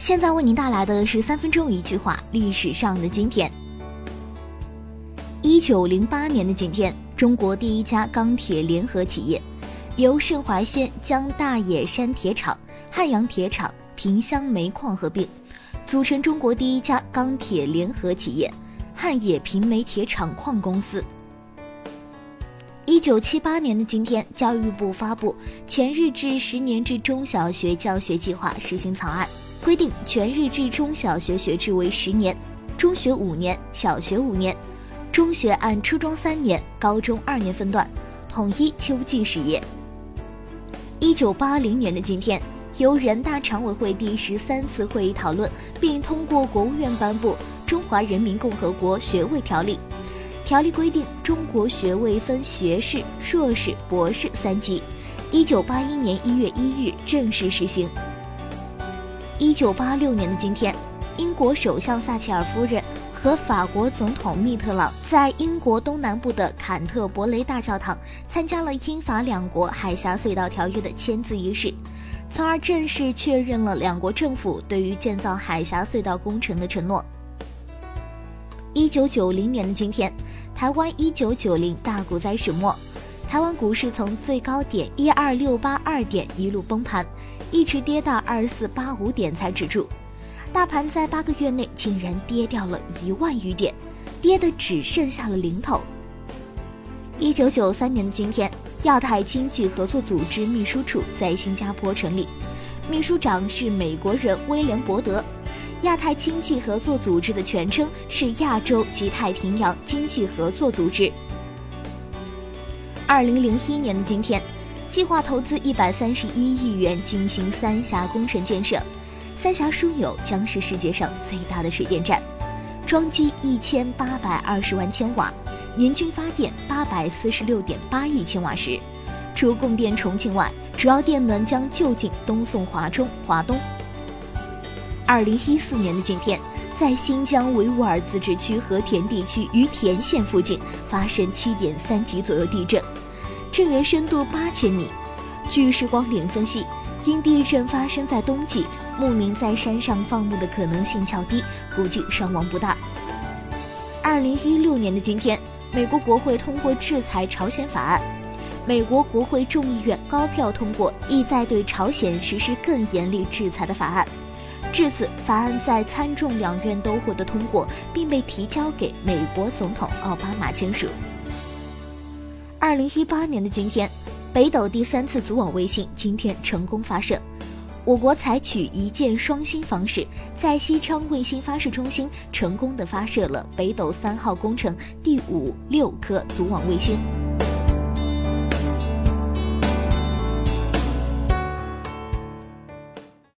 现在为您带来的是三分钟一句话：历史上的今天。一九零八年的今天，中国第一家钢铁联合企业，由盛怀轩将大冶山铁厂、汉阳铁厂、萍乡煤矿合并，组成中国第一家钢铁联合企业——汉冶萍煤铁厂矿公司。一九七八年的今天，教育部发布《全日制十年制中小学教学计划实行草案》。规定全日制中小学学制为十年，中学五年，小学五年，中学按初中三年、高中二年分段，统一秋季实业。一九八零年的今天，由人大常委会第十三次会议讨论并通过国务院颁布《中华人民共和国学位条例》，条例规定中国学位分学士、硕士、博士三级，一九八一年一月一日正式实行。一九八六年的今天，英国首相撒切尔夫人和法国总统密特朗在英国东南部的坎特伯雷大教堂参加了英法两国海峡隧道条约的签字仪式，从而正式确认了两国政府对于建造海峡隧道工程的承诺。一九九零年的今天，台湾一九九零大股灾始末，台湾股市从最高点一二六八二点一路崩盘。一直跌到二四八五点才止住，大盘在八个月内竟然跌掉了一万余点，跌的只剩下了零头。一九九三年的今天，亚太经济合作组织秘书处在新加坡成立，秘书长是美国人威廉伯德。亚太经济合作组织的全称是亚洲及太平洋经济合作组织。二零零一年的今天。计划投资一百三十一亿元进行三峡工程建设，三峡枢纽将是世界上最大的水电站，装机一千八百二十万千瓦，年均发电八百四十六点八亿千瓦时。除供电重庆外，主要电能将就近东送华中、华东。二零一四年的今天，在新疆维吾尔自治区和田地区于田县附近发生七点三级左右地震。震源深度八千米。据时光点分析，因地震发生在冬季，牧民在山上放牧的可能性较低，估计伤亡不大。二零一六年的今天，美国国会通过制裁朝鲜法案，美国国会众议院高票通过意在对朝鲜实施更严厉制裁的法案。至此，法案在参众两院都获得通过，并被提交给美国总统奥巴马签署。二零一八年的今天，北斗第三次组网卫星今天成功发射。我国采取一箭双星方式，在西昌卫星发射中心成功的发射了北斗三号工程第五、六颗组网卫星。